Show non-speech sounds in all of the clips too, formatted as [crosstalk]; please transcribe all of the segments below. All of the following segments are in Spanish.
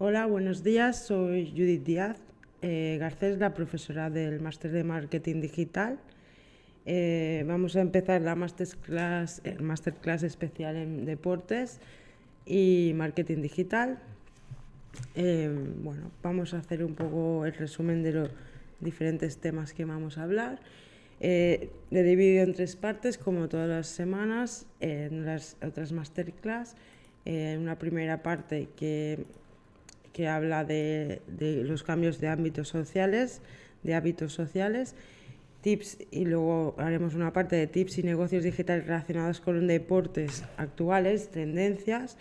Hola, buenos días. Soy Judith Díaz eh, Garcés, la profesora del Máster de Marketing Digital. Eh, vamos a empezar la masterclass, el masterclass especial en deportes y marketing digital. Eh, bueno, vamos a hacer un poco el resumen de los diferentes temas que vamos a hablar. Eh, he dividido en tres partes, como todas las semanas, en las otras masterclass. En una primera parte que, que habla de, de, los cambios de ámbitos sociales, de hábitos sociales, tips y luego haremos una parte de tips y negocios digitales relacionados con deportes actuales, tendencias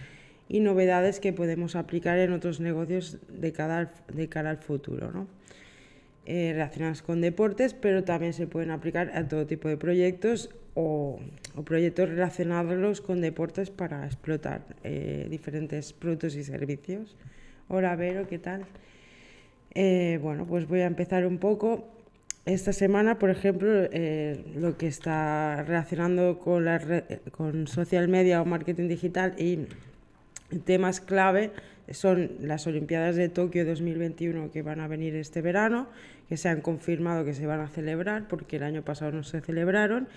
y novedades que podemos aplicar en otros negocios de de cara al futuro. ¿no? Eh, con deportes, pero también se pueden aplicar a todo tipo de proyectos o, o proyectos relacionados con deportes para explotar eh, diferentes productos y servicios. Hola, Vero, ¿qué tal? Eh, bueno, pues voy a empezar un poco. Esta semana, por ejemplo, eh, lo que está relacionando con, la con social media o marketing digital y temas clave son las Olimpiadas de Tokio 2021 que van a venir este verano, que se han confirmado que se van a celebrar porque el año pasado no se celebraron.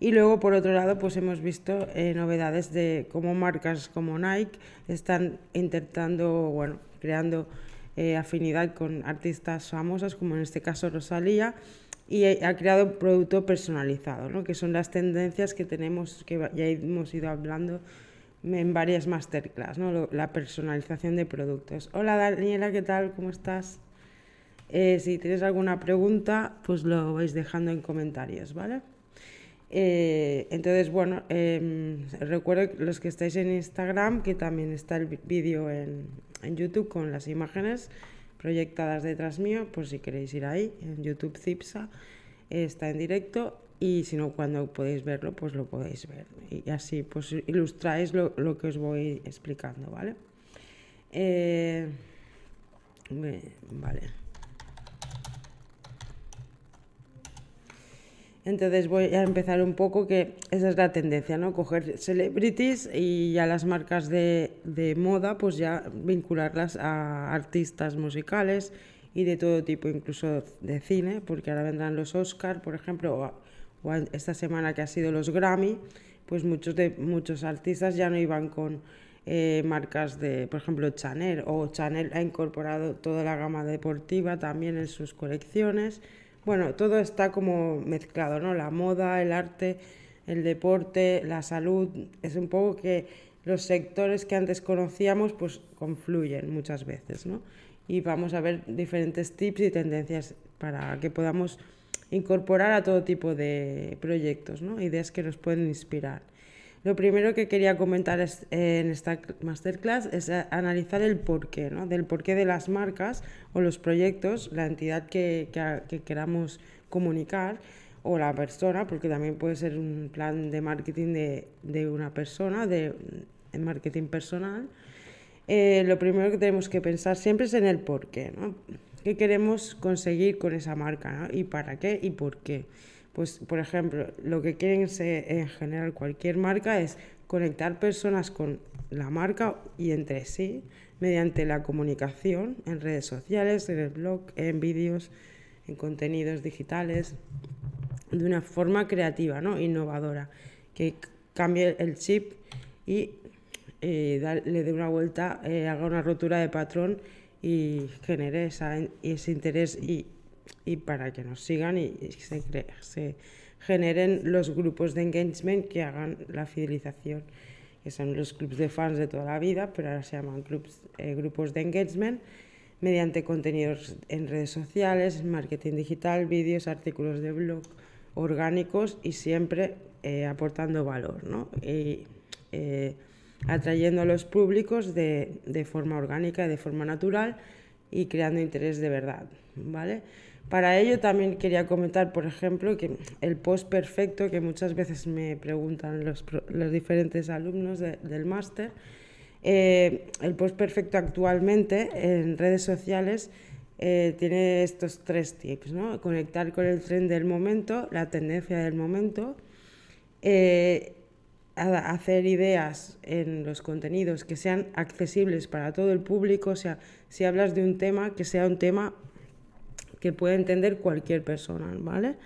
Y luego, por otro lado, pues hemos visto eh, novedades de cómo marcas como Nike están intentando, bueno, creando eh, afinidad con artistas famosas, como en este caso Rosalía, y ha creado un producto personalizado, ¿no? que son las tendencias que tenemos, que ya hemos ido hablando en varias masterclass, ¿no? la personalización de productos. Hola Daniela, ¿qué tal? ¿Cómo estás? Eh, si tienes alguna pregunta, pues lo vais dejando en comentarios, ¿vale? Eh, entonces, bueno, eh, recuerdo los que estáis en Instagram que también está el vídeo en, en, YouTube con las imágenes proyectadas detrás mío, por si queréis ir ahí, en YouTube Cipsa, está en directo y si no, cuando podéis verlo, pues lo podéis ver. Y así pues ilustráis lo, lo que os voy explicando, ¿vale? Eh, vale. Entonces voy a empezar un poco que esa es la tendencia, ¿no? Coger celebrities y ya las marcas de, de moda, pues ya vincularlas a artistas musicales y de todo tipo, incluso de cine, porque ahora vendrán los Oscar, por ejemplo, o o esta semana que ha sido los Grammy, pues muchos, de, muchos artistas ya no iban con eh, marcas de, por ejemplo, Chanel, o Chanel ha incorporado toda la gama deportiva también en sus colecciones. Bueno, todo está como mezclado, ¿no? La moda, el arte, el deporte, la salud, es un poco que los sectores que antes conocíamos pues confluyen muchas veces, ¿no? Y vamos a ver diferentes tips y tendencias para que podamos incorporar a todo tipo de proyectos, ¿no? ideas que nos pueden inspirar. Lo primero que quería comentar es, eh, en esta masterclass es analizar el porqué, ¿no? del porqué de las marcas o los proyectos, la entidad que, que, que queramos comunicar o la persona, porque también puede ser un plan de marketing de, de una persona, de, de marketing personal. Eh, lo primero que tenemos que pensar siempre es en el porqué. ¿no? ¿Qué queremos conseguir con esa marca? ¿no? ¿Y para qué y por qué? Pues, por ejemplo, lo que quieren en general cualquier marca es conectar personas con la marca y entre sí mediante la comunicación en redes sociales, en el blog, en vídeos, en contenidos digitales, de una forma creativa, ¿no? innovadora, que cambie el chip y eh, le dé una vuelta, eh, haga una rotura de patrón y genere esa, ese interés y, y, para que nos sigan y, y se, se, generen los grupos de engagement que hagan la fidelización, que son los clubs de fans de toda la vida, pero ahora se llaman clubs, eh, grupos de engagement, mediante contenidos en redes sociales, marketing digital, vídeos, artículos de blog orgánicos y siempre eh, aportando valor. ¿no? Y, eh, atrayendo a los públicos de, de forma orgánica, de forma natural y creando interés de verdad, ¿vale? Para ello también quería comentar, por ejemplo, que el post perfecto, que muchas veces me preguntan los, los diferentes alumnos de, del máster, eh, el post perfecto actualmente en redes sociales eh, tiene estos tres tips, ¿no? Conectar con el tren del momento, la tendencia del momento, eh, hacer ideas en los contenidos que sean accesibles para todo el público, o sea, si hablas de un tema, que sea un tema que pueda entender cualquier persona, ¿vale?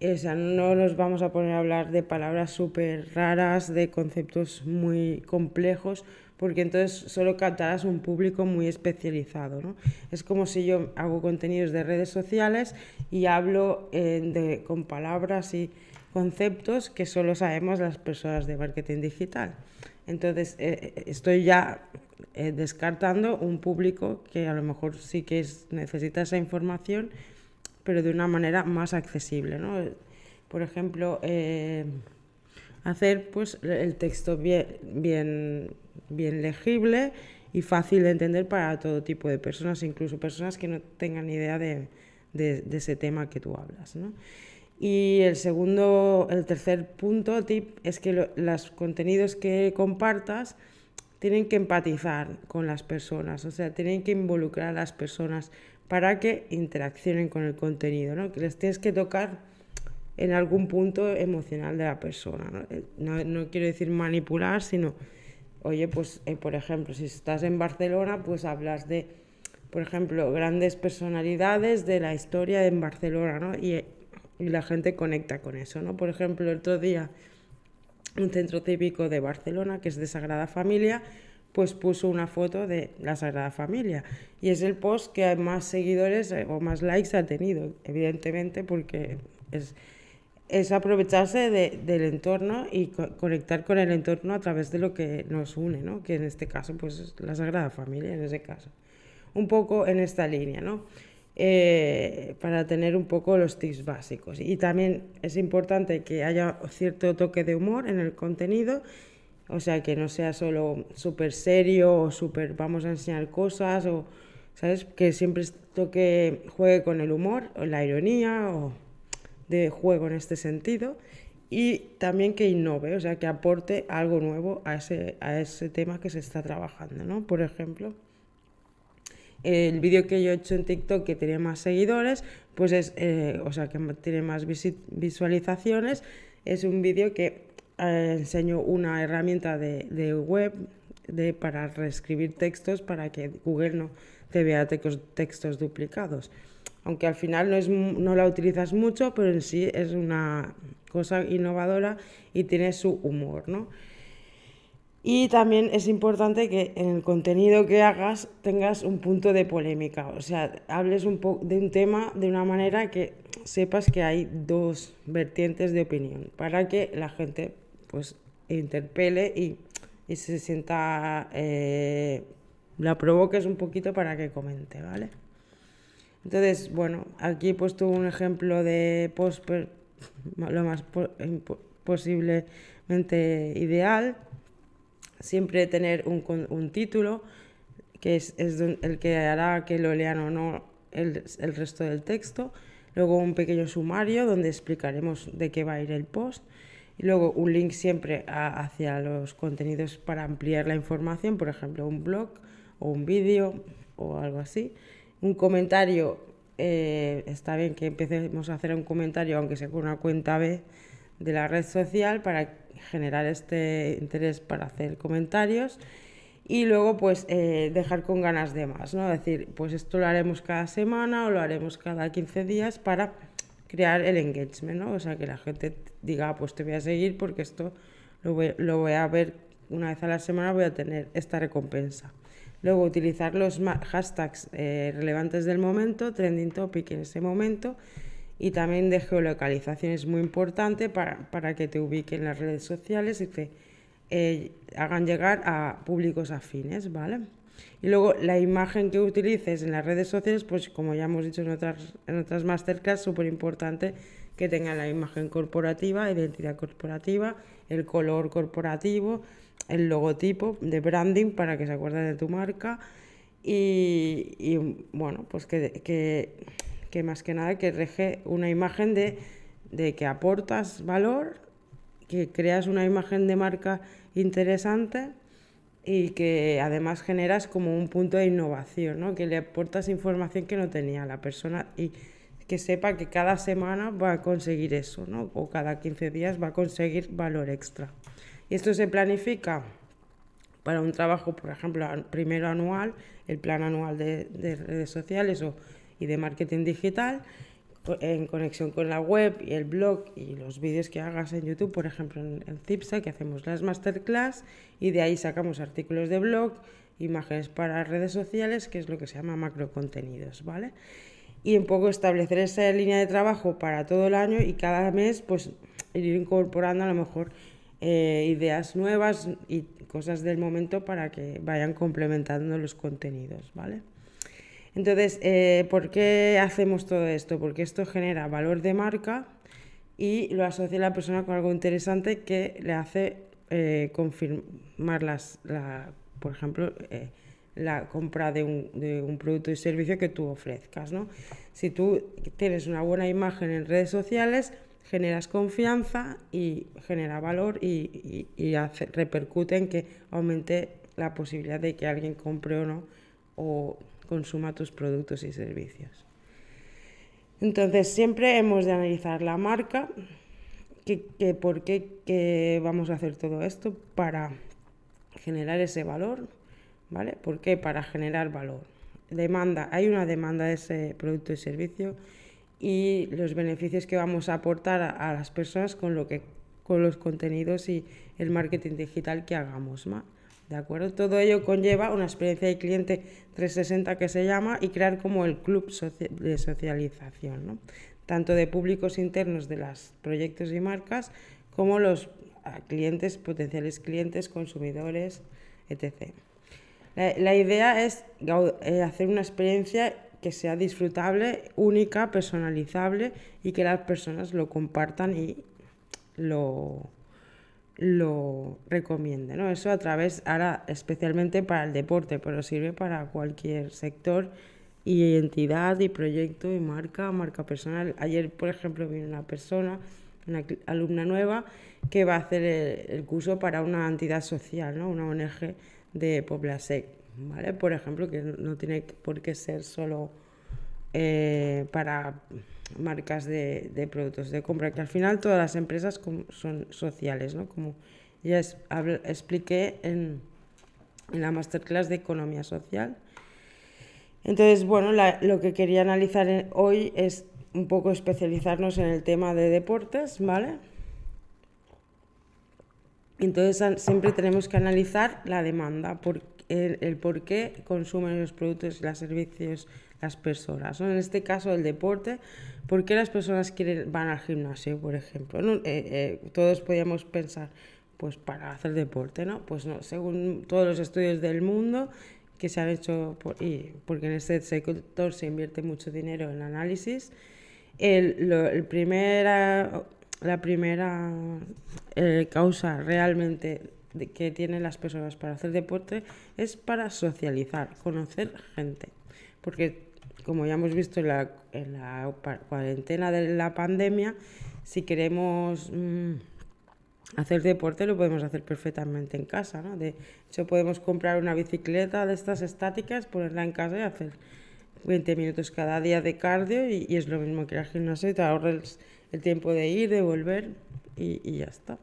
O sea, no nos vamos a poner a hablar de palabras súper raras, de conceptos muy complejos, porque entonces solo captarás un público muy especializado. ¿no? Es como si yo hago contenidos de redes sociales y hablo eh, de, con palabras y conceptos que solo sabemos las personas de marketing digital. Entonces, eh, eh, estoy ya descartando un público que a lo mejor sí que es, necesita esa información pero de una manera más accesible. ¿no? Por ejemplo, eh, hacer pues, el texto bien, bien, bien legible y fácil de entender para todo tipo de personas, incluso personas que no tengan idea de, de, ese tema que tú hablas. ¿no? Y el segundo, el tercer punto, tip, es que los contenidos que compartas tienen que empatizar con las personas, o sea, tienen que involucrar a las personas para que interaccionen con el contenido, ¿no? que les tienes que tocar en algún punto emocional de la persona. No, no, quiero decir manipular, sino, oye, pues, eh, por ejemplo, si estás en Barcelona, pues hablas de, por ejemplo, grandes personalidades de la historia en Barcelona, ¿no? Y, y la gente conecta con eso, ¿no? Por ejemplo, el otro día, un centro típico de Barcelona, que es de Sagrada Familia, pues puso una foto de la Sagrada Familia. Y es el post que más seguidores eh, o más likes ha tenido, evidentemente, porque es, es aprovecharse del entorno y conectar con el entorno a través de lo que nos une, ¿no? que en este caso pues es la Sagrada Familia, en ese caso. Un poco en esta línea, ¿no? Eh, para tener un poco los tips básicos. Y también es importante que haya cierto toque de humor en el contenido o sea, que no sea solo súper serio o súper vamos a enseñar cosas o, ¿sabes? Que siempre toque, juegue con el humor o la ironía o de juego en este sentido y también que innove, o sea, que aporte algo nuevo a ese, a ese tema que se está trabajando, ¿no? Por ejemplo, el vídeo que yo he hecho en TikTok que tiene más seguidores, pues es, eh, o sea, que tiene más visualizaciones, es un vídeo que eh, enseño una herramienta de, de web de, para reescribir textos para que Google no te vea textos duplicados. Aunque al final no, es, no la utilizas mucho, pero en sí es una cosa innovadora y tiene su humor, ¿no? Y también es importante que en el contenido que hagas tengas un punto de polémica, o sea, hables un poco de un tema de una manera que sepas que hay dos vertientes de opinión, para que la gente pues interpele y, y se sienta, eh, la provoques un poquito para que comente, ¿vale? Entonces, bueno, aquí he puesto un ejemplo de post lo más posiblemente ideal. Siempre tener un, un título que es, es, el que hará que lo lean o no el, el resto del texto. Luego un pequeño sumario donde explicaremos de qué va a ir el post y luego un link siempre hacia los contenidos para ampliar la información, por ejemplo, un blog o un vídeo o algo así. Un comentario, eh, está bien que empecemos a hacer un comentario, aunque sea con una cuenta B de la red social, para generar este interés para hacer comentarios. Y luego, pues, eh, dejar con ganas de más, ¿no? Es decir, pues esto lo haremos cada semana o lo haremos cada 15 días para crear el engagement, ¿no? O sea, que la gente diga, ah, pues te voy a seguir porque esto lo voy, a ver una vez a la semana, voy a tener esta recompensa. Luego, utilizar los hashtags eh, relevantes del momento, trending topic en ese momento, y también de geolocalización es muy importante para, para que te ubiquen en las redes sociales y que eh, hagan llegar a públicos afines, ¿vale? Y luego la imagen que utilices en las redes sociales, pues como ya hemos dicho en otras, en otras masterclass, súper importante que tenga la imagen corporativa, identidad corporativa, el color corporativo, el logotipo de branding para que se acuerden de tu marca y, bueno, pues que, que, más que nada que reje una imagen de, de que aportas valor, que creas una imagen de marca interesante y que además generas como un punto de innovación, ¿no? que le aportas información que no tenía la persona y que sepa que cada semana va a conseguir eso, ¿no? O cada 15 días va a conseguir valor extra. Y esto se planifica para un trabajo, por ejemplo, primero anual, el plan anual de, redes sociales o, y de marketing digital, en conexión con la web y el blog y los vídeos que hagas en YouTube, por ejemplo en, en que hacemos las masterclass y de ahí sacamos artículos de blog, imágenes para redes sociales, que es lo que se llama macro contenidos, ¿vale? Y un poco establecer esa línea de trabajo para todo el año y cada mes pues ir incorporando a lo mejor eh, ideas nuevas y cosas del momento para que vayan complementando los contenidos, ¿vale? Entonces, eh, ¿por qué hacemos todo esto? Porque esto genera valor de marca y lo asocia la persona con algo interesante que le hace eh, confirmar las, la, por ejemplo, eh, la compra de un, producto y servicio que tú ofrezcas. ¿no? Si tú tienes una buena imagen en redes sociales, generas confianza y genera valor y, y, repercute en que aumente la posibilidad de que alguien compre o no o consuma tus productos y servicios. Entonces siempre hemos de analizar la marca, que, por qué vamos a hacer todo esto para generar ese valor, ¿vale? ¿Por qué? Para generar valor. Demanda, hay una demanda de ese producto y servicio y los beneficios que vamos a aportar a, las personas con lo que con los contenidos y el marketing digital que hagamos. ¿De acuerdo? Todo ello conlleva una experiencia de cliente 360 que se llama y crear como el club de socialización, ¿no? tanto de públicos internos de los proyectos y marcas como los clientes, potenciales clientes, consumidores, etc. La, idea es eh, hacer una experiencia que sea disfrutable, única, personalizable y que las personas lo compartan y lo, lo recomienden. ¿no? Eso a través, ahora especialmente para el deporte, pero sirve para cualquier sector y entidad y proyecto y marca, marca personal. Ayer, por ejemplo, vino una persona, una alumna nueva, que va a hacer el, curso para una entidad social, ¿no? una ONG de Poblasec ¿vale? Por ejemplo, que no tiene por qué ser solo eh, para marcas de, de, productos de compra, que al final todas las empresas son sociales, ¿no? Como ya expliqué en, en, la masterclass de economía social. Entonces, bueno, lo que quería analizar hoy es un poco especializarnos en el tema de deportes, ¿vale? Entonces siempre tenemos que analizar la demanda, por, el, por qué consumen los productos y los servicios las personas. En este caso, el deporte, ¿por qué las personas quieren, van al gimnasio, por ejemplo? Eh, eh, todos podríamos pensar, pues para hacer deporte, ¿no? Pues no, según todos los estudios del mundo que se han hecho, y porque en este sector se invierte mucho dinero en análisis, el, el primera la primera eh, causa realmente que tienen las personas para hacer deporte es para socializar, conocer gente. Porque, como ya hemos visto en la, en la cuarentena de la pandemia, si queremos mm, hacer deporte lo podemos hacer perfectamente en casa. ¿no? De hecho, podemos comprar una bicicleta de estas estáticas, ponerla en casa y hacer 20 minutos cada día de cardio y, es lo mismo que ir al gimnasio y te ahorras el tiempo de ir, de volver y, ya está.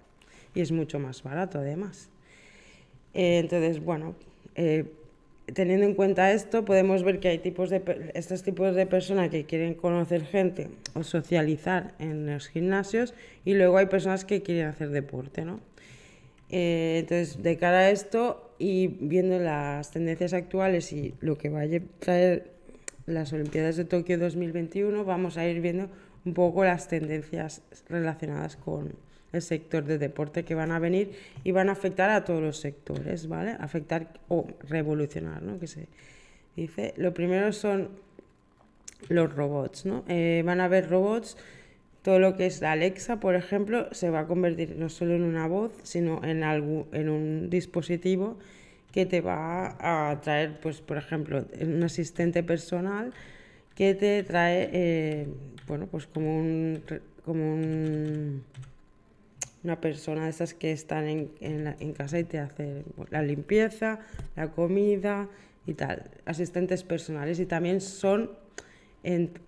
Y es mucho más barato además. Eh, entonces, bueno, eh, teniendo en cuenta esto, podemos ver que hay tipos de, estos tipos de personas que quieren conocer gente o socializar en los gimnasios y luego hay personas que quieren hacer deporte, ¿no? Eh, entonces, de cara a esto y viendo las tendencias actuales y lo que va a traer las Olimpiadas de Tokio 2021, vamos a ir viendo un poco las tendencias relacionadas con el sector de deporte que van a venir y van a afectar a todos los sectores, ¿vale? Afectar o revolucionar, ¿no? Que se dice. Lo primero son los robots, ¿no? Eh, van a haber robots, todo lo que es Alexa, por ejemplo, se va a convertir no solo en una voz, sino en, algo, en un dispositivo que te va a traer, pues, por ejemplo, un asistente personal que te trae, eh, bueno, pues como un, como una persona de esas que están en, en, casa y te hace la limpieza, la comida y tal, asistentes personales y también son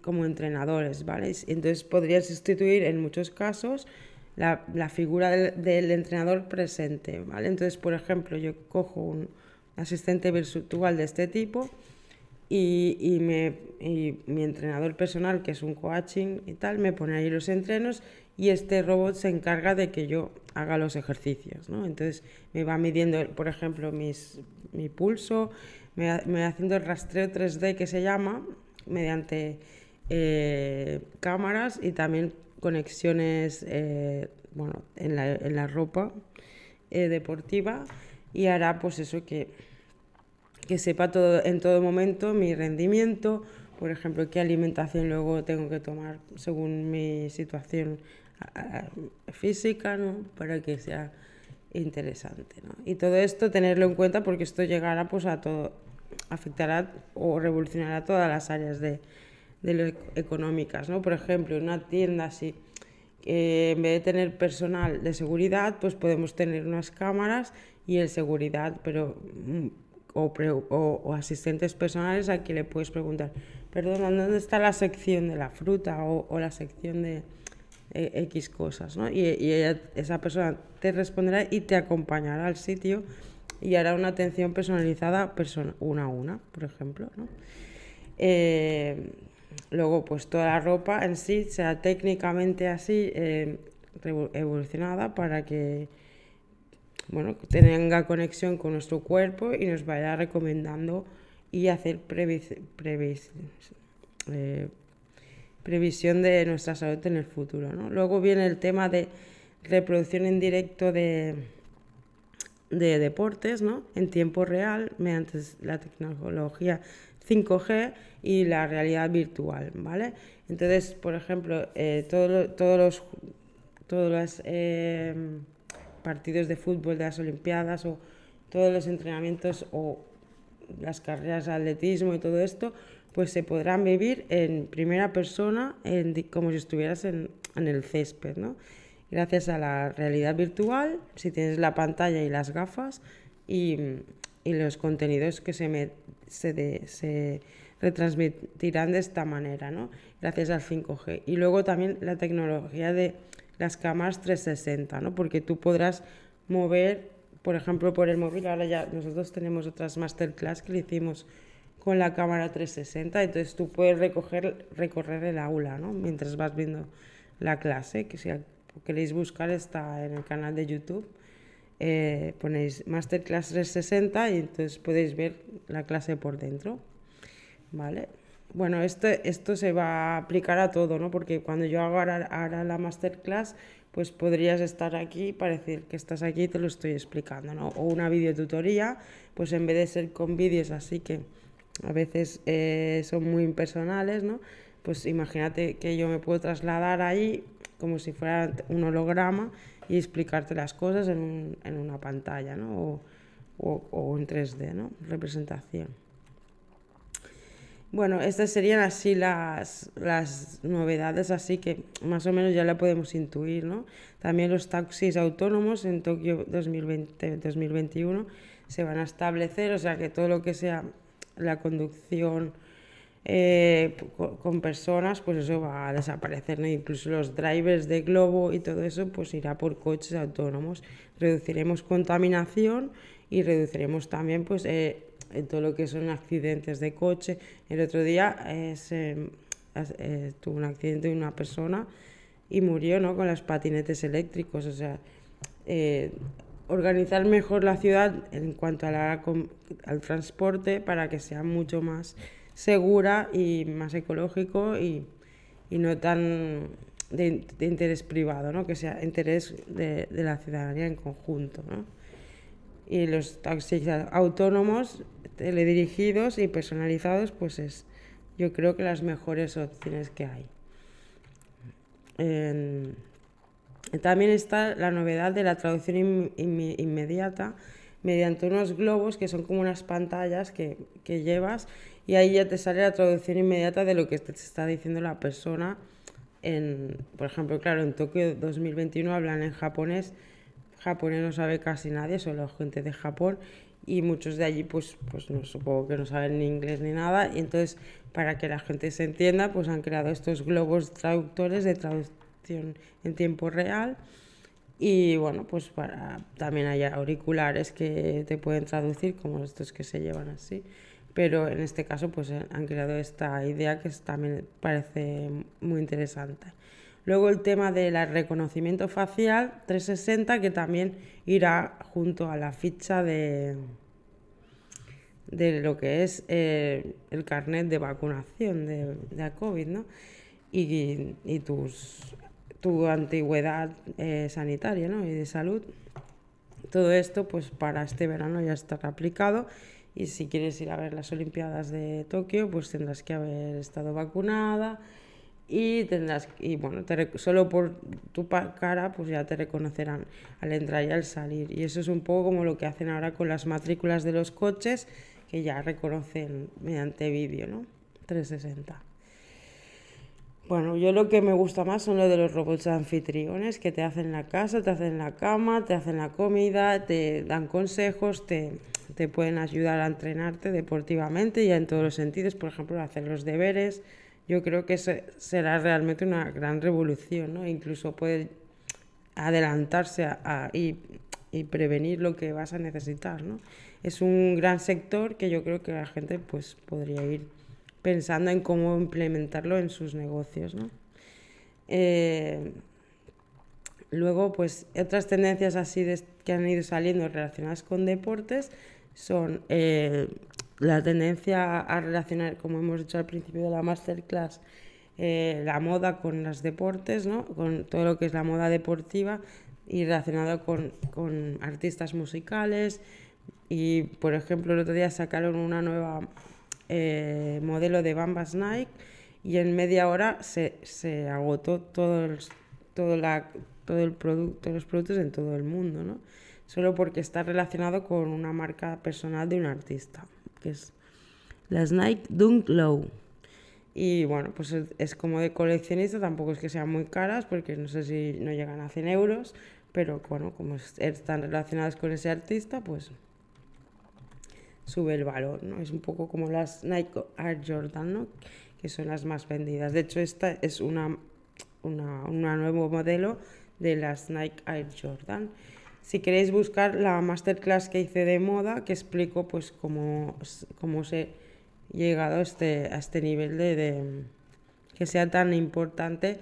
como entrenadores, ¿vale? Entonces podría sustituir en muchos casos la, figura del, entrenador presente, ¿vale? Entonces, por ejemplo, yo cojo un asistente virtual de este tipo y, me, y mi entrenador personal, que es un coaching y tal, me pone ahí los entrenos y este robot se encarga de que yo haga los ejercicios, ¿no? Entonces me va midiendo, por ejemplo, mis, mi pulso, me va, haciendo el rastreo 3D que se llama, mediante eh, cámaras y también conexiones eh, bueno, en, la, ropa eh, deportiva y hará pues eso que, que sepa todo, en todo momento mi rendimiento, por ejemplo, qué alimentación luego tengo que tomar según mi situación física, ¿no? Para que sea interesante, ¿no? Y todo esto tenerlo en cuenta porque esto llegará pues a todo, afectará o revolucionará todas las áreas de, de lo económicas, ¿no? Por ejemplo, una tienda así, en vez de tener personal de seguridad, pues podemos tener unas cámaras y el seguridad, pero mm, o, o, asistentes personales a quien le puedes preguntar, perdón, ¿dónde está la sección de la fruta o, o la sección de, X cosas, ¿no? Y, esa persona te responderá y te acompañará al sitio y hará una atención personalizada persona, una a una, por ejemplo, ¿no? Eh, luego, pues toda la ropa en sí sea técnicamente así eh, evolucionada para que bueno, tenga conexión con nuestro cuerpo y nos vaya recomendando y hacer previs, eh, previsión de nuestra salud en el futuro. ¿no? Luego viene el tema de reproducción en directo de, de deportes ¿no? en tiempo real mediante la tecnología 5G y la realidad virtual. ¿vale? Entonces, por ejemplo, eh, todos los, todos los eh, partidos de fútbol de las Olimpiadas o todos los entrenamientos o las carreras de atletismo y todo esto pues se podrán vivir en primera persona, en, como si estuvieras en, el césped, ¿no? Gracias a la realidad virtual, si tienes la pantalla y las gafas y, los contenidos que se, se retransmitirán de esta manera, ¿no? Gracias al 5G. Y luego también la tecnología de las cámaras 360, ¿no? Porque tú podrás mover, por ejemplo, por el móvil, ahora ya nosotros tenemos otras masterclass que le hicimos con la cámara 360, entonces tú puedes recoger, recorrer el aula ¿no? mientras vas viendo la clase, que si queréis buscar está en el canal de YouTube. Eh, ponéis Masterclass 360 y entonces podéis ver la clase por dentro. ¿Vale? Bueno, esto, esto se va a aplicar a todo, ¿no? Porque cuando yo hago ahora, la masterclass, pues podrías estar aquí para decir que estás aquí y te lo estoy explicando, ¿no? O una videotutoría, pues en vez de ser con vídeos así que a veces eh, son muy impersonales, ¿no? Pues imagínate que yo me puedo trasladar ahí como si fuera un holograma y explicarte las cosas en, un, en una pantalla, ¿no? O, o, en 3D, ¿no? Representación. Bueno, estas serían así las, las novedades, así que más o menos ya la podemos intuir, ¿no? También los taxis autónomos en Tokio 2020-2021 se van a establecer, o sea que todo lo que sea la conducción eh, con personas, pues eso va a desaparecer, incluso los drivers de globo y todo eso, pues irá por coches autónomos. Reduciremos contaminación y reduciremos también, pues, eh, todo lo que son accidentes de coche. El otro día eh, tuvo un accidente de una persona y murió, ¿no? Con los patinetes eléctricos, o sea organizar mejor la ciudad en cuanto al transporte para que sea mucho más segura y más ecológico y, y no tan de, interés privado, ¿no? que sea interés de, la ciudadanía en conjunto. ¿no? Y los taxis autónomos, teledirigidos y personalizados, pues es yo creo que las mejores opciones que hay. También está la novedad de la traducción inmediata mediante unos globos que son como unas pantallas que, que, llevas y ahí ya te sale la traducción inmediata de lo que te está diciendo la persona. En, por ejemplo, claro, en Tokio 2021 hablan en japonés, japonés no sabe casi nadie, solo gente de Japón, y muchos de allí pues, pues no, supongo que no saben ni inglés ni nada y entonces para que la gente se entienda pues han creado estos globos traductores de traducción en tiempo real. Y bueno pues para también hay auriculares que te pueden traducir como estos que se llevan así. Pero en este caso pues han creado esta idea que también parece muy interesante. Luego el tema del reconocimiento facial 360 que también irá junto a la ficha de, de lo que es eh, el carnet de vacunación de, de COVID, ¿no? Y, y tus, tu antigüedad eh, sanitaria ¿no? y de salud. Todo esto pues para este verano ya estará aplicado y si quieres ir a ver las Olimpiadas de Tokio pues tendrás que haber estado vacunada y tendrás y bueno solo por tu cara pues ya te reconocerán al entrar y al salir y eso es un poco como lo que hacen ahora con las matrículas de los coches que ya reconocen mediante vídeo no 360 bueno, yo lo que me gusta más son los de los robots anfitriones que te hacen la casa, te hacen la cama, te hacen la comida, te dan consejos, te, te pueden ayudar a entrenarte deportivamente y en todos los sentidos, por ejemplo, hacer los deberes, yo creo que será realmente una gran revolución, ¿no? Incluso puede adelantarse a, y, y, prevenir lo que vas a necesitar, ¿no? Es un gran sector que yo creo que la gente pues podría ir pensando en cómo implementarlo en sus negocios, ¿no? Eh, luego, pues otras tendencias así que han ido saliendo relacionadas con deportes son eh, la tendencia a relacionar, como hemos dicho al principio de la masterclass, eh, la moda con los deportes, ¿no? con todo lo que es la moda deportiva y relacionado con, con artistas musicales. Y, por ejemplo, el otro día sacaron una nueva eh, modelo de Bambas Nike y en media hora se, agotó todo el, la, producto, todos los productos en todo el mundo, ¿no? solo porque está relacionado con una marca personal de un artista que es las Nike Dunk Low. Y bueno, pues es, como de coleccionista, tampoco es que sean muy caras, porque no sé si no llegan a 100 euros, pero bueno, como están relacionadas con ese artista, pues sube el valor, ¿no? Es un poco como las Nike Air Jordan, ¿no? Que son las más vendidas. De hecho, esta es una, una, una nuevo modelo de las Nike Air Jordan. Si queréis buscar la masterclass que hice de moda, que explico pues cómo, cómo se ha llegado a este, a este nivel de, que sea tan importante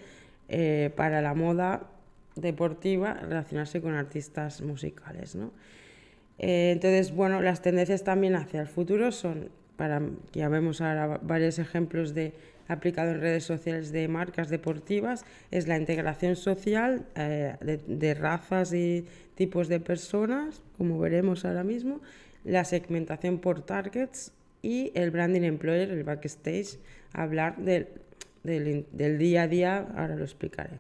eh, para la moda deportiva relacionarse con artistas musicales. ¿no? Eh, entonces, bueno, las tendencias también hacia el futuro son, para, ya vemos ahora varios ejemplos de aplicado en redes sociales de marcas deportivas es la integración social eh, de, razas y tipos de personas, como veremos ahora mismo, la segmentación por targets y el branding employer, el backstage, hablar del, del, día a día, ahora lo explicaré.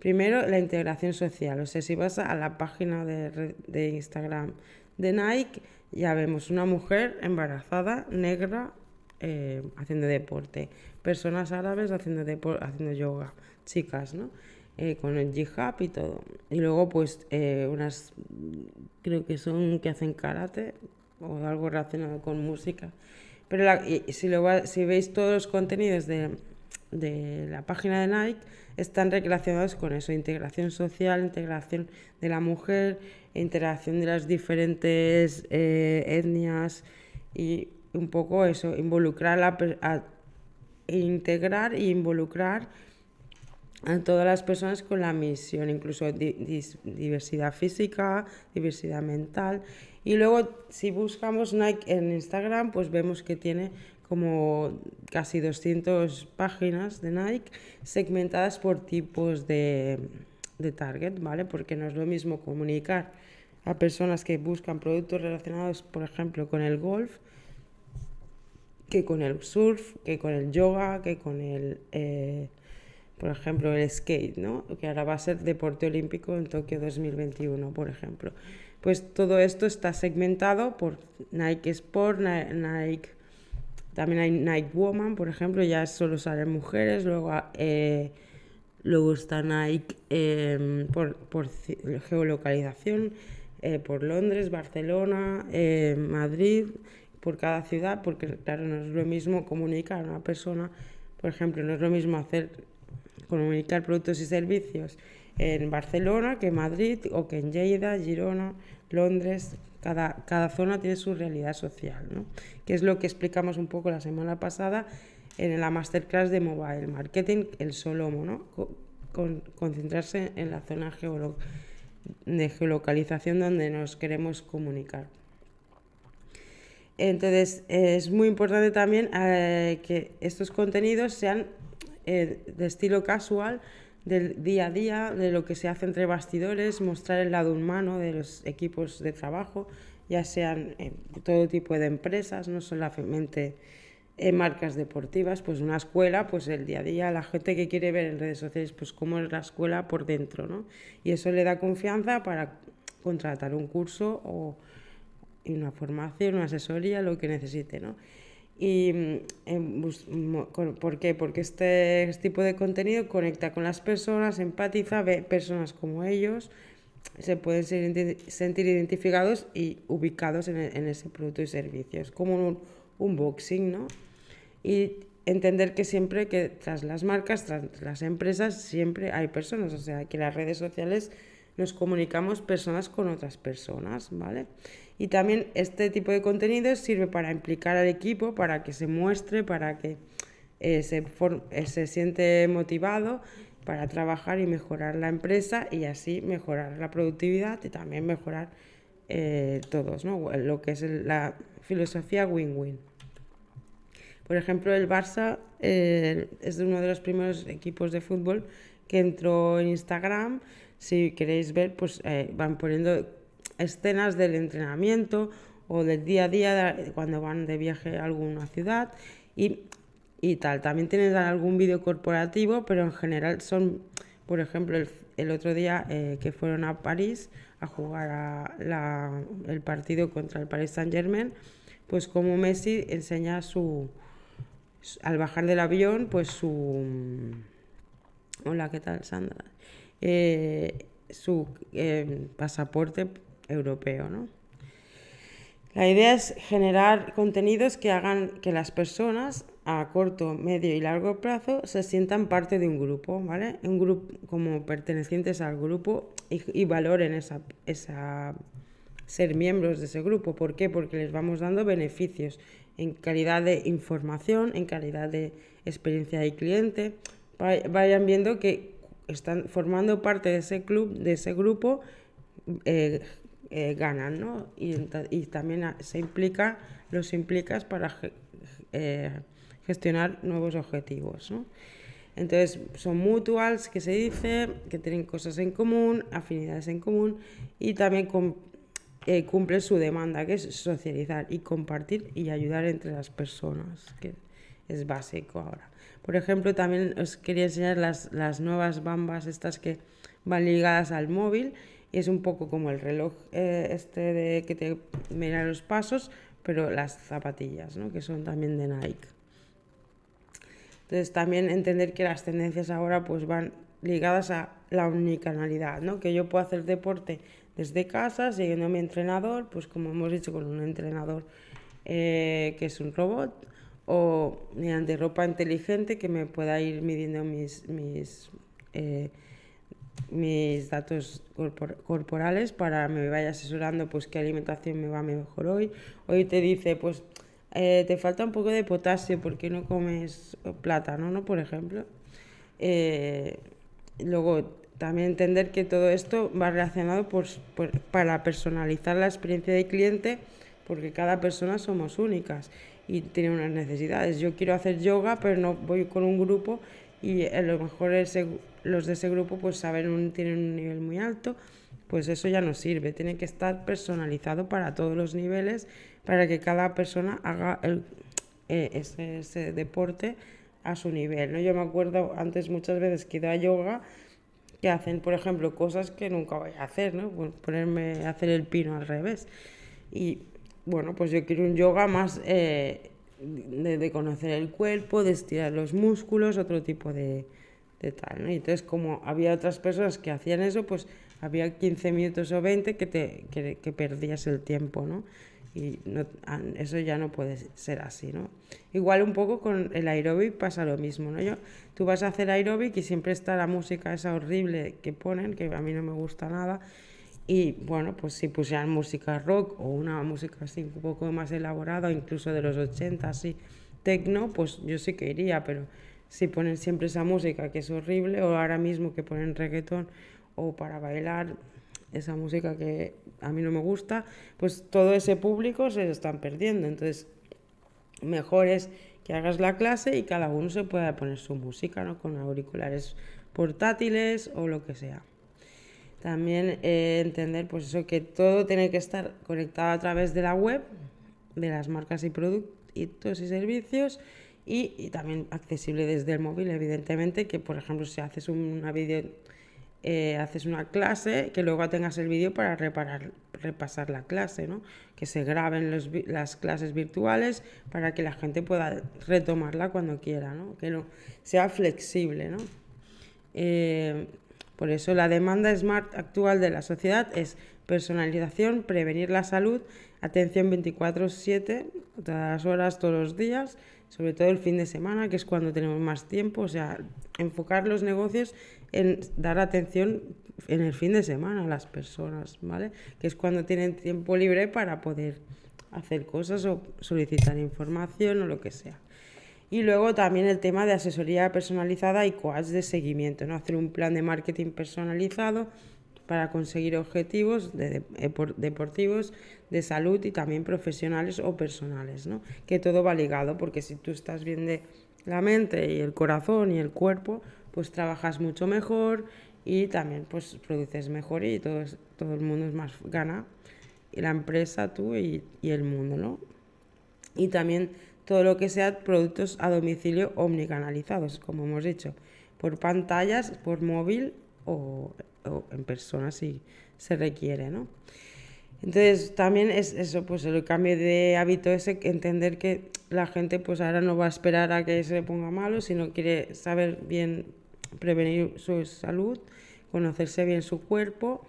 Primero, la integración social, o sea, si vas a la página de, de Instagram de Nike, ya vemos una mujer embarazada, negra, eh, haciendo deporte, personas árabes haciendo, haciendo yoga, chicas, ¿no? Eh, con el jihad y todo. Y luego, pues, eh, unas, creo que son que hacen karate o algo relacionado con música. Pero si, lo si veis todos los contenidos de, de la página de Nike, están relacionados con eso, integración social, integración de la mujer, integración de las diferentes etnias y un poco eso, involucrar a, integrar e involucrar a todas las personas con la misión, incluso diversidad física, diversidad mental. Y luego, si buscamos Nike en Instagram, pues vemos que tiene como casi 200 páginas de Nike segmentadas por tipos de, de target, ¿vale? Porque no es lo mismo comunicar a personas que buscan productos relacionados, por ejemplo, con el golf, que con el surf, que con el yoga, que con el, eh, por ejemplo, el skate, ¿no? Que ahora va a ser deporte olímpico en Tokio 2021, por ejemplo. Pues todo esto está segmentado por Nike Sport, Nike, también hay Nike Woman, por ejemplo, ya solo salen mujeres, luego, eh, luego está Nike em, por, por geolocalización, eh, por Londres, Barcelona, eh, Madrid, por cada ciudad, porque claro, no es lo mismo comunicar a una persona, por ejemplo, no es lo mismo hacer comunicar productos y servicios en Barcelona que en Madrid o que en Lleida, Girona, Londres, cada, cada zona tiene su realidad social, ¿no? que es lo que explicamos un poco la semana pasada en la masterclass de Mobile Marketing, el Solomo, ¿no? Con, concentrarse en la zona de geolocalización donde nos queremos comunicar. Entonces, es muy importante también eh, que estos contenidos sean eh, de estilo casual, del día a día, de lo que se hace entre bastidores, mostrar el lado humano de los equipos de trabajo, ya sean en todo tipo de empresas, no solamente en marcas deportivas, pues una escuela, pues el día a día, la gente que quiere ver en redes sociales, pues cómo es la escuela por dentro, ¿no? Y eso le da confianza para contratar un curso o una formación, una asesoría, lo que necesite, ¿no? ¿Y mm, por qué? Porque este, este, tipo de contenido conecta con las personas, empatiza, ve personas como ellos, se pueden sentir identificados y ubicados en, ese producto y servicio. Es como un unboxing, ¿no? Y entender que siempre que tras las marcas, tras las empresas, siempre hay personas, o sea, que las redes sociales nos comunicamos personas con otras personas, ¿vale? Y también este tipo de contenido sirve para implicar al equipo, para que se muestre, para que eh, se, eh, se siente motivado para trabajar y mejorar la empresa y así mejorar la productividad y también mejorar eh, todos, ¿no? Lo que es la filosofía win-win. Por ejemplo, el Barça es uno de los primeros equipos de fútbol que entró en Instagram. Si queréis ver, pues van poniendo escenas del entrenamiento o del día a día cuando van de viaje a alguna ciudad y, y tal. También tienen algún vídeo corporativo, pero en general son, por ejemplo, el, otro día eh, que fueron a París a jugar a la, el partido contra el Paris Saint Germain, pues como Messi enseña su, al bajar del avión, pues su... Hola, ¿qué tal, Sandra? Eh, su eh, pasaporte europeo. ¿no? La idea es generar contenidos que hagan que las personas a corto, medio y largo plazo se sientan parte de un grupo, ¿vale? Un grupo como pertenecientes al grupo y, valoren esa, esa, ser miembros de ese grupo. ¿Por qué? Porque les vamos dando beneficios en calidad de información, en calidad de experiencia de cliente. Vayan viendo que están formando parte de ese club, de ese grupo, eh, eh, ganan, ¿no? Y, y, también se implica, los implicas para eh, gestionar nuevos objetivos, ¿no? Entonces, son mutuals, que se dice, que tienen cosas en común, afinidades en común y también eh, cumple su demanda, que es socializar y compartir y ayudar entre las personas, que es básico ahora. Por ejemplo, también os quería enseñar las, las nuevas bambas, estas que van ligadas al móvil y es un poco como el reloj eh, este de que te mira los pasos, pero las zapatillas, ¿no? que son también de Nike. Entonces también entender que las tendencias ahora pues van ligadas a la unicanalidad, ¿no? que yo puedo hacer deporte desde casa, siguiendo a mi entrenador, pues como hemos dicho con un entrenador eh, que es un robot, o mediante ropa inteligente que me pueda ir midiendo mis, mis eh, mis datos corporales para me vaya asesorando pues qué alimentación me va mejor hoy. Hoy te dice pues eh, te falta un poco de potasio porque no comes plátano, ¿no? Por ejemplo. Eh, luego también entender que todo esto va relacionado pues, para personalizar la experiencia de cliente porque cada persona somos únicas y tiene unas necesidades. Yo quiero hacer yoga pero no voy con un grupo y a lo mejor ese, los de ese grupo pues saben un, tienen un nivel muy alto, pues eso ya no sirve, tiene que estar personalizado para todos los niveles, para que cada persona haga el, eh, ese, deporte a su nivel. ¿no? Yo me acuerdo antes muchas veces que iba a yoga, que hacen, por ejemplo, cosas que nunca voy a hacer, ¿no? Ponerme a hacer el pino al revés. Y bueno, pues yo quiero un yoga más eh, de, conocer el cuerpo, de estirar los músculos, otro tipo de, de tal. ¿no? Y entonces, como había otras personas que hacían eso, pues había 15 minutos o 20 que, te, que perdías el tiempo, ¿no? Y no, eso ya no puede ser así, ¿no? Igual un poco con el aeróbic pasa lo mismo, ¿no? Yo, tú vas a hacer aeróbic y siempre está la música esa horrible que ponen, que a mí no me gusta nada, y bueno, pues si pusieran música rock o una música así un poco más elaborada, incluso de los 80, así, tecno, pues yo sí que iría, pero si ponen siempre esa música que es horrible, o ahora mismo que ponen reggaetón o para bailar, esa música que a mí no me gusta, pues todo ese público se están perdiendo. Entonces, mejor es que hagas la clase y cada uno se pueda poner su música, ¿no? Con auriculares portátiles o lo que sea. También eh, entender, pues eso, que todo tiene que estar conectado a través de la web, de las marcas y productos y servicios, y, y también accesible desde el móvil, evidentemente, que por ejemplo si haces una video eh, haces una clase, que luego tengas el vídeo para reparar, repasar la clase, ¿no? que se graben las clases virtuales para que la gente pueda retomarla cuando quiera, ¿no? que no, sea flexible. ¿no? Eh, por eso la demanda smart actual de la sociedad es personalización, prevenir la salud, atención 24/7, todas las horas, todos los días, sobre todo el fin de semana, que es cuando tenemos más tiempo, o sea, enfocar los negocios en dar atención en el fin de semana a las personas, ¿vale? Que es cuando tienen tiempo libre para poder hacer cosas o solicitar información o lo que sea. Y luego también el tema de asesoría personalizada y coach de seguimiento, ¿no? Hacer un plan de marketing personalizado para conseguir objetivos deportivos, de salud y también profesionales o personales, ¿no? Que todo va ligado, porque si tú estás bien de la mente y el corazón y el cuerpo, pues trabajas mucho mejor y también pues produces mejor y todo, todo el mundo es más gana, y la empresa, tú y, y el mundo, ¿no? Y también todo lo que sea productos a domicilio omnicanalizados, como hemos dicho, por pantallas, por móvil o, o en persona si se requiere, ¿no? Entonces también es eso, pues el cambio de hábito ese, entender que la gente pues ahora no va a esperar a que se ponga malo, sino quiere saber bien prevenir su salud, conocerse bien su cuerpo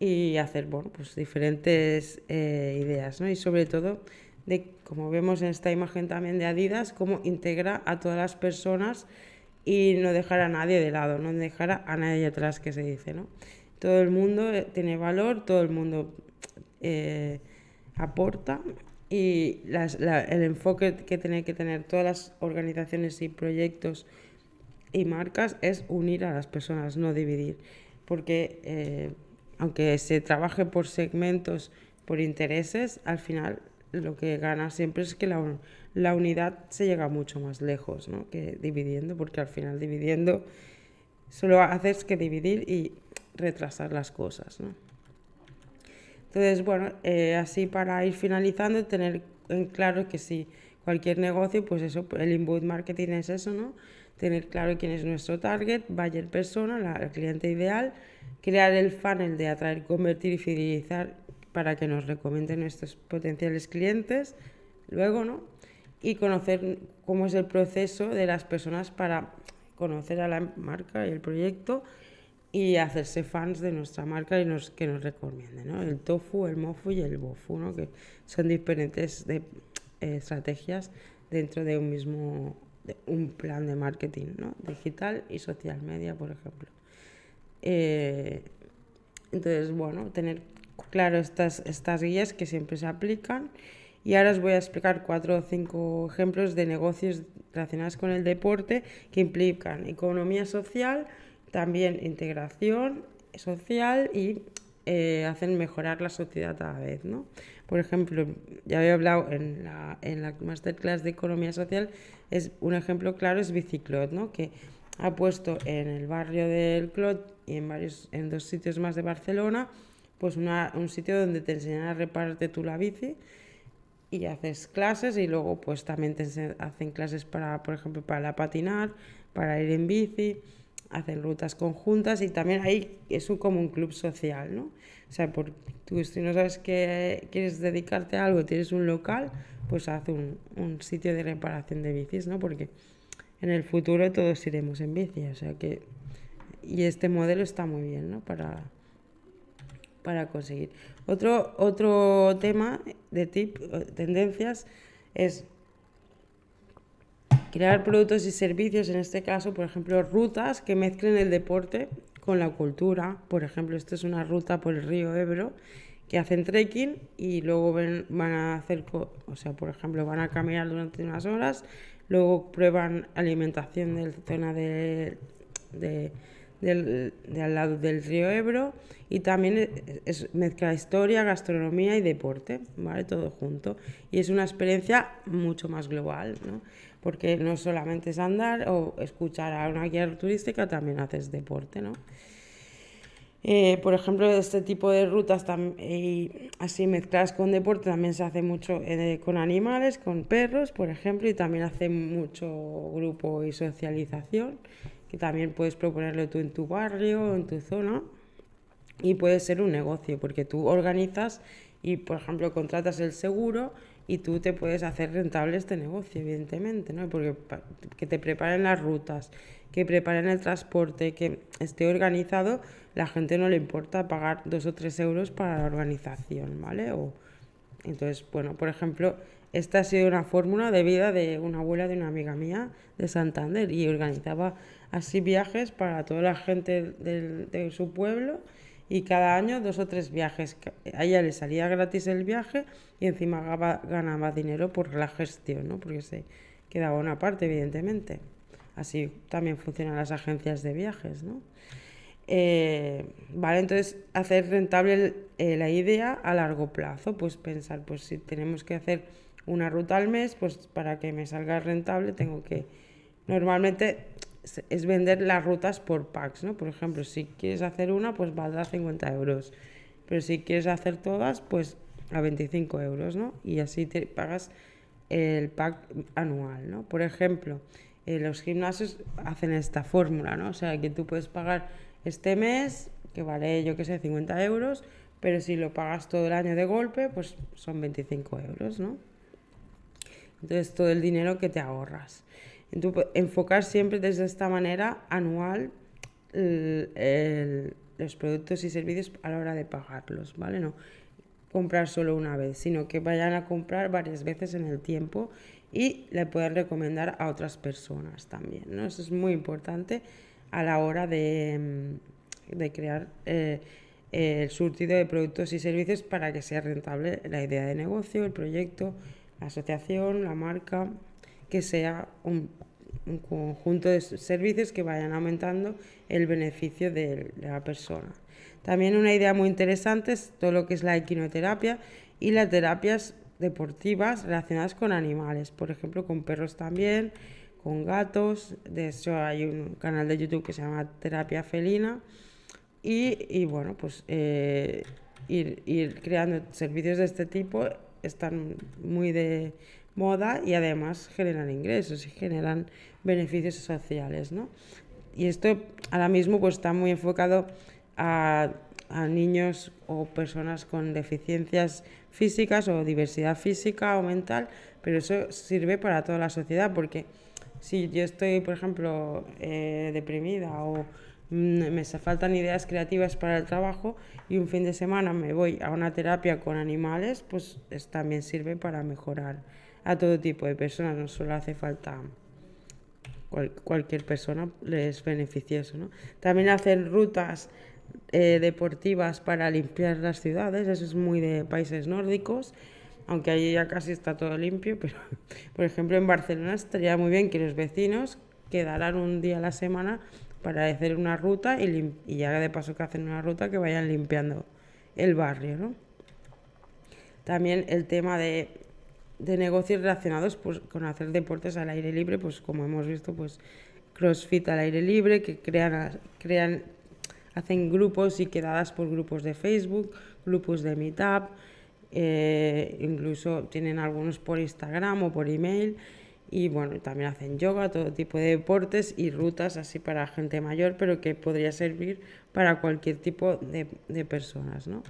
y hacer bueno, pues diferentes eh, ideas. ¿no? Y sobre todo, de, como vemos en esta imagen también de Adidas, cómo integra a todas las personas y no dejar a nadie de lado, no dejar a nadie atrás, que se dice. ¿no? Todo el mundo eh, tiene valor, todo el mundo eh, aporta y el enfoque que tienen que tener todas las organizaciones y proyectos y marcas es unir a las personas, no dividir. Porque eh, aunque se trabaje por segmentos, por intereses, al final lo que gana siempre es que la, la unidad se llega mucho más lejos ¿no? que dividiendo, porque al final dividiendo solo haces que dividir y retrasar las cosas. ¿no? Entonces, bueno, eh, así para ir finalizando, tener en claro que si cualquier negocio, pues eso, el inbound marketing es eso, ¿no? Tener claro quién es nuestro target, buyer persona, la, el cliente ideal, crear el funnel de atraer, convertir y fidelizar para que nos recomienden nuestros potenciales clientes, luego, ¿no? Y conocer cómo es el proceso de las personas para conocer a la marca y el proyecto y hacerse fans de nuestra marca y nos, que nos recomienden, ¿no? El tofu, el mofu y el bofu, ¿no? Que son diferentes de, eh, estrategias dentro de un mismo un plan de marketing ¿no? digital y social media, por ejemplo. Eh, entonces, bueno, tener claro estas, estas guías que siempre se aplican. Y ahora os voy a explicar cuatro o cinco ejemplos de negocios relacionados con el deporte que implican economía social, también integración social y eh, hacen mejorar la sociedad a la vez. ¿no? Por ejemplo, ya había hablado en la, en la masterclass de economía social es un ejemplo claro es Biciclot, ¿no? que ha puesto en el barrio del Clot y en varios en dos sitios más de Barcelona pues una, un sitio donde te enseñan a repararte tú la bici y haces clases y luego pues también te hacen clases para por ejemplo para patinar para ir en bici hacen rutas conjuntas y también ahí es un, como un club social no o sea por, tú si no sabes que quieres dedicarte a algo tienes un local pues hace un, un, sitio de reparación de bicis, ¿no? Porque en el futuro todos iremos en bici, o sea que... Y este modelo está muy bien, ¿no? Para para conseguir. Otro, otro tema de tip, tendencias, es crear productos y servicios, en este caso, por ejemplo, rutas que mezclen el deporte con la cultura. Por ejemplo, esto es una ruta por el río Ebro que hacen trekking y luego van a hacer, o sea, por ejemplo, van a caminar durante unas horas, luego prueban alimentación de la zona de, de, al lado del río Ebro y también es, mezcla historia, gastronomía y deporte, ¿vale? Todo junto. Y es una experiencia mucho más global, ¿no? Porque no solamente es andar o escuchar a una guía turística, también haces deporte, ¿no? Eh, por ejemplo, este tipo de rutas y así mezcladas con deporte también se hace mucho eh, con animales, con perros, por ejemplo, y también hace mucho grupo y socialización, que también puedes proponerlo tú en tu barrio, en tu zona, y puede ser un negocio, porque tú organizas y, por ejemplo, contratas el seguro y tú te puedes hacer rentable este negocio, evidentemente, ¿no? Porque que te preparen las rutas, que preparen el transporte, que esté organizado, la gente no le importa pagar dos o tres euros para la organización, ¿vale? O, entonces, bueno, por ejemplo, esta ha sido una fórmula de vida de una abuela de una amiga mía de Santander y organizaba así viajes para toda la gente de su pueblo y cada año dos o tres viajes. A ella le salía gratis el viaje y encima ganaba, dinero por la gestión, ¿no? Porque se quedaba una parte, evidentemente. Así también funcionan las agencias de viajes, ¿no? Eh, vale, entonces hacer rentable eh, la idea a largo plazo, pues pensar, pues si tenemos que hacer una ruta al mes, pues para que me salga rentable tengo que, normalmente es vender las rutas por packs, ¿no? Por ejemplo, si quieres hacer una, pues valdrá 50 euros, pero si quieres hacer todas, pues a 25 euros, ¿no? Y así te pagas el pack anual, ¿no? Por ejemplo, eh, los gimnasios hacen esta fórmula, ¿no? O sea, que tú puedes pagar este mes, que vale yo que sé, 50 euros, pero si lo pagas todo el año de golpe, pues son 25 euros, ¿no? Entonces todo el dinero que te ahorras. Entonces, enfocar siempre desde esta manera anual los productos y servicios a la hora de pagarlos, ¿vale? No comprar solo una vez, sino que vayan a comprar varias veces en el tiempo y le puedan recomendar a otras personas también, ¿no? Eso es muy importante a la hora de, mm, crear eh, el surtido de productos y servicios para que sea rentable la idea de negocio, el proyecto, la asociación, la marca, que sea un, conjunto de servicios que vayan aumentando el beneficio de, la persona. También una idea muy interesante es todo lo que es la equinoterapia y las terapias deportivas relacionadas con animales, por ejemplo con perros también, con gatos. De hecho, hay un canal de YouTube que se llama Terapia Felina. Y, bueno, pues eh, ir, creando servicios de este tipo están muy de moda y además generan ingresos y generan beneficios sociales, ¿no? Y esto ahora mismo pues está muy enfocado a, a niños o personas con deficiencias físicas o diversidad física o mental, pero eso sirve para toda la sociedad porque si yo estoy, por ejemplo, eh, deprimida o mm, me faltan ideas creativas para el trabajo y un fin de semana me voy a una terapia con animales, pues también sirve para mejorar a todo tipo de personas, no solo hace falta cualquier persona, les es beneficioso. ¿no? También hacer rutas eh, deportivas para limpiar las ciudades, eso es muy de países nórdicos aunque allí ya casi está todo limpio, [laughs] pero por ejemplo en Barcelona estaría muy bien que los vecinos quedaran un día a la semana para hacer una ruta y, ya de paso que hacen una ruta que vayan limpiando el barrio, ¿no? También el tema de, negocios relacionados pues, con hacer deportes al aire libre, pues como hemos visto, pues CrossFit al aire libre, que crean, crean hacen grupos y quedadas por grupos de Facebook, grupos de Meetup, eh, incluso tienen algunos por Instagram o por email y bueno, también hacen yoga, todo tipo de deportes y rutas así para gente mayor, pero que podría servir para cualquier tipo de, de personas, ¿no?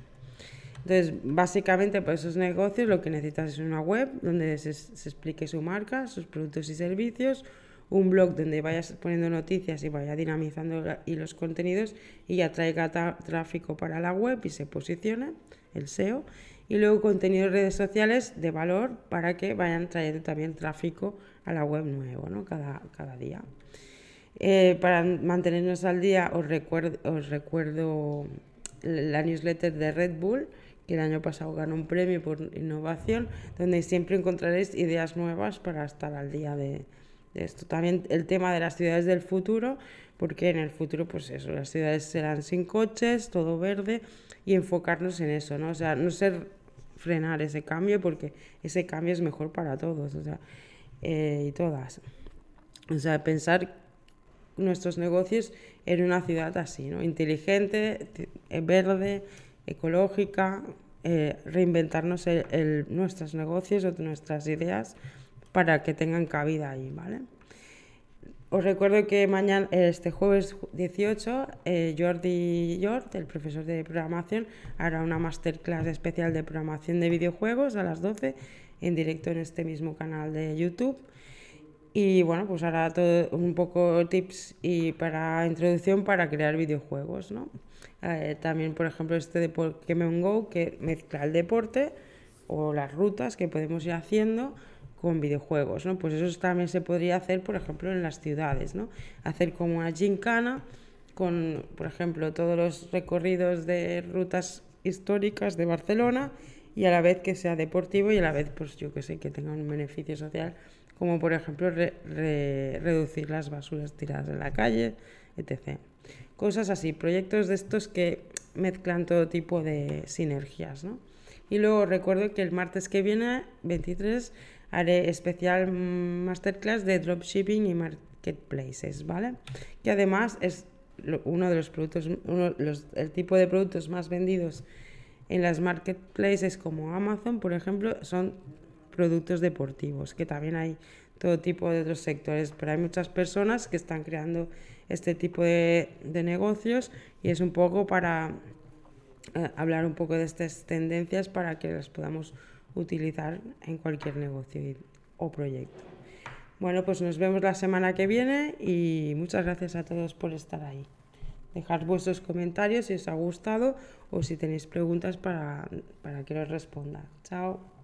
Entonces, básicamente para esos negocios lo que necesitas es una web donde se, se, explique su marca, sus productos y servicios, un blog donde vayas poniendo noticias y vaya dinamizando y los contenidos y ya traiga tráfico para la web y se posicione el SEO. Y luego contenidos redes sociales de valor para que vayan trayendo también tráfico a la web nuevo, ¿no? Cada, cada día. Eh, para mantenernos al día os recuerdo, os recuerdo la newsletter de Red Bull, que el año pasado ganó un premio por innovación, donde siempre encontraréis ideas nuevas para estar al día de, esto. También el tema de las ciudades del futuro, porque en el futuro, pues eso, las ciudades serán sin coches, todo verde, y enfocarnos en eso, ¿no? O sea, no ser frenar ese cambio, porque ese cambio es mejor para todos, o sea, eh, y todas. O sea, pensar nuestros negocios en una ciudad así, ¿no? Inteligente, eh, verde, ecológica, eh, reinventarnos nuestros negocios o nuestras ideas para que tengan cabida ahí, ¿vale? Os recuerdo que mañana, este jueves 18, eh, Jordi Jord, el profesor de programación, hará una masterclass especial de programación de videojuegos a las 12 en directo en este mismo canal de YouTube. Y bueno, pues hará todo un poco tips y para introducción para crear videojuegos, ¿no? Eh, también, por ejemplo, este de Pokémon Go que mezcla el deporte o las rutas que podemos ir haciendo con videojuegos, ¿no? Pues eso también se podría hacer, por ejemplo, en las ciudades, ¿no? Hacer como una gincana con, por ejemplo, todos los recorridos de rutas históricas de Barcelona y a la vez que sea deportivo y a la vez, pues yo que sé, que tenga un beneficio social, como por ejemplo reducir las basuras tiradas en la calle, etc. Cosas así, proyectos de estos que mezclan todo tipo de sinergias, ¿no? Y luego recuerdo que el martes que viene, 23, haré especial masterclass de dropshipping y marketplaces, ¿vale? Que además es uno de los productos, uno, el tipo de productos más vendidos en las marketplaces como Amazon, por ejemplo, son productos deportivos, que también hay todo tipo de otros sectores, pero hay muchas personas que están creando este tipo de, de negocios y es un poco para eh, hablar un poco de estas tendencias para que las podamos utilizar en cualquier negocio o proyecto. Bueno, pues nos vemos la semana que viene y muchas gracias a todos por estar ahí. Dejad vuestros comentarios si os ha gustado o si tenéis preguntas para, para que os responda. Chao.